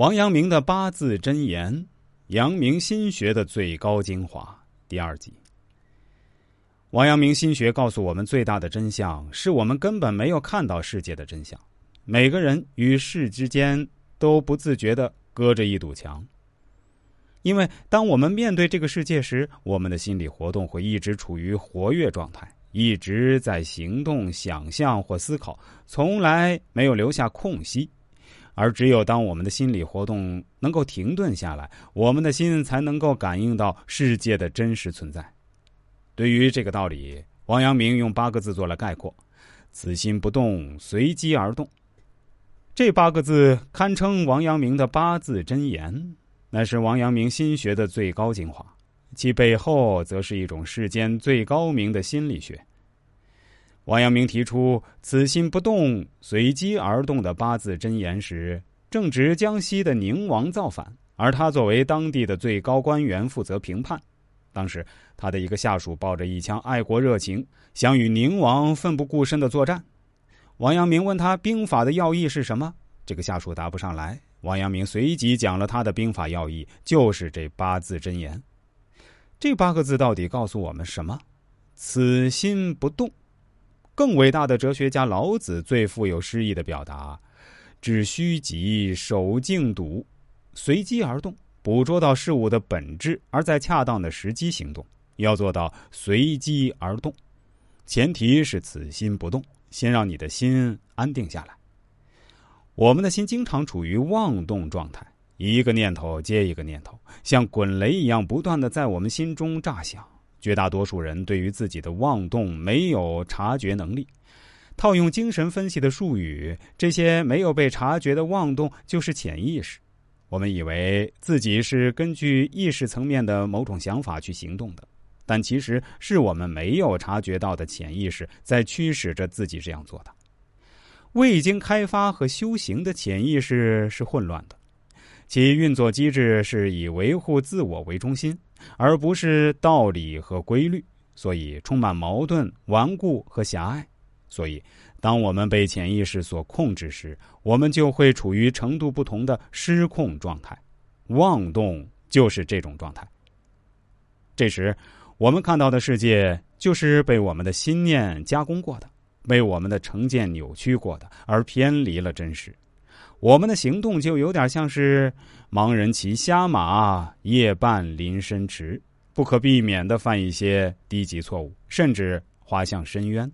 王阳明的八字真言，阳明心学的最高精华。第二集，王阳明心学告诉我们，最大的真相是我们根本没有看到世界的真相。每个人与世之间都不自觉的隔着一堵墙。因为当我们面对这个世界时，我们的心理活动会一直处于活跃状态，一直在行动、想象或思考，从来没有留下空隙。而只有当我们的心理活动能够停顿下来，我们的心才能够感应到世界的真实存在。对于这个道理，王阳明用八个字做了概括：“此心不动，随机而动。”这八个字堪称王阳明的八字真言，那是王阳明心学的最高精华，其背后则是一种世间最高明的心理学。王阳明提出“此心不动，随机而动”的八字真言时，正值江西的宁王造反，而他作为当地的最高官员负责评判。当时，他的一个下属抱着一腔爱国热情，想与宁王奋不顾身的作战。王阳明问他兵法的要义是什么，这个下属答不上来。王阳明随即讲了他的兵法要义，就是这八字真言。这八个字到底告诉我们什么？此心不动。更伟大的哲学家老子最富有诗意的表达：“知虚极，守静笃，随机而动，捕捉到事物的本质，而在恰当的时机行动。要做到随机而动，前提是此心不动。先让你的心安定下来。我们的心经常处于妄动状态，一个念头接一个念头，像滚雷一样不断的在我们心中炸响。”绝大多数人对于自己的妄动没有察觉能力。套用精神分析的术语，这些没有被察觉的妄动就是潜意识。我们以为自己是根据意识层面的某种想法去行动的，但其实是我们没有察觉到的潜意识在驱使着自己这样做的。未经开发和修行的潜意识是混乱的，其运作机制是以维护自我为中心。而不是道理和规律，所以充满矛盾、顽固和狭隘。所以，当我们被潜意识所控制时，我们就会处于程度不同的失控状态。妄动就是这种状态。这时，我们看到的世界就是被我们的心念加工过的，被我们的成见扭曲过的，而偏离了真实。我们的行动就有点像是盲人骑瞎马，夜半临深池，不可避免的犯一些低级错误，甚至滑向深渊。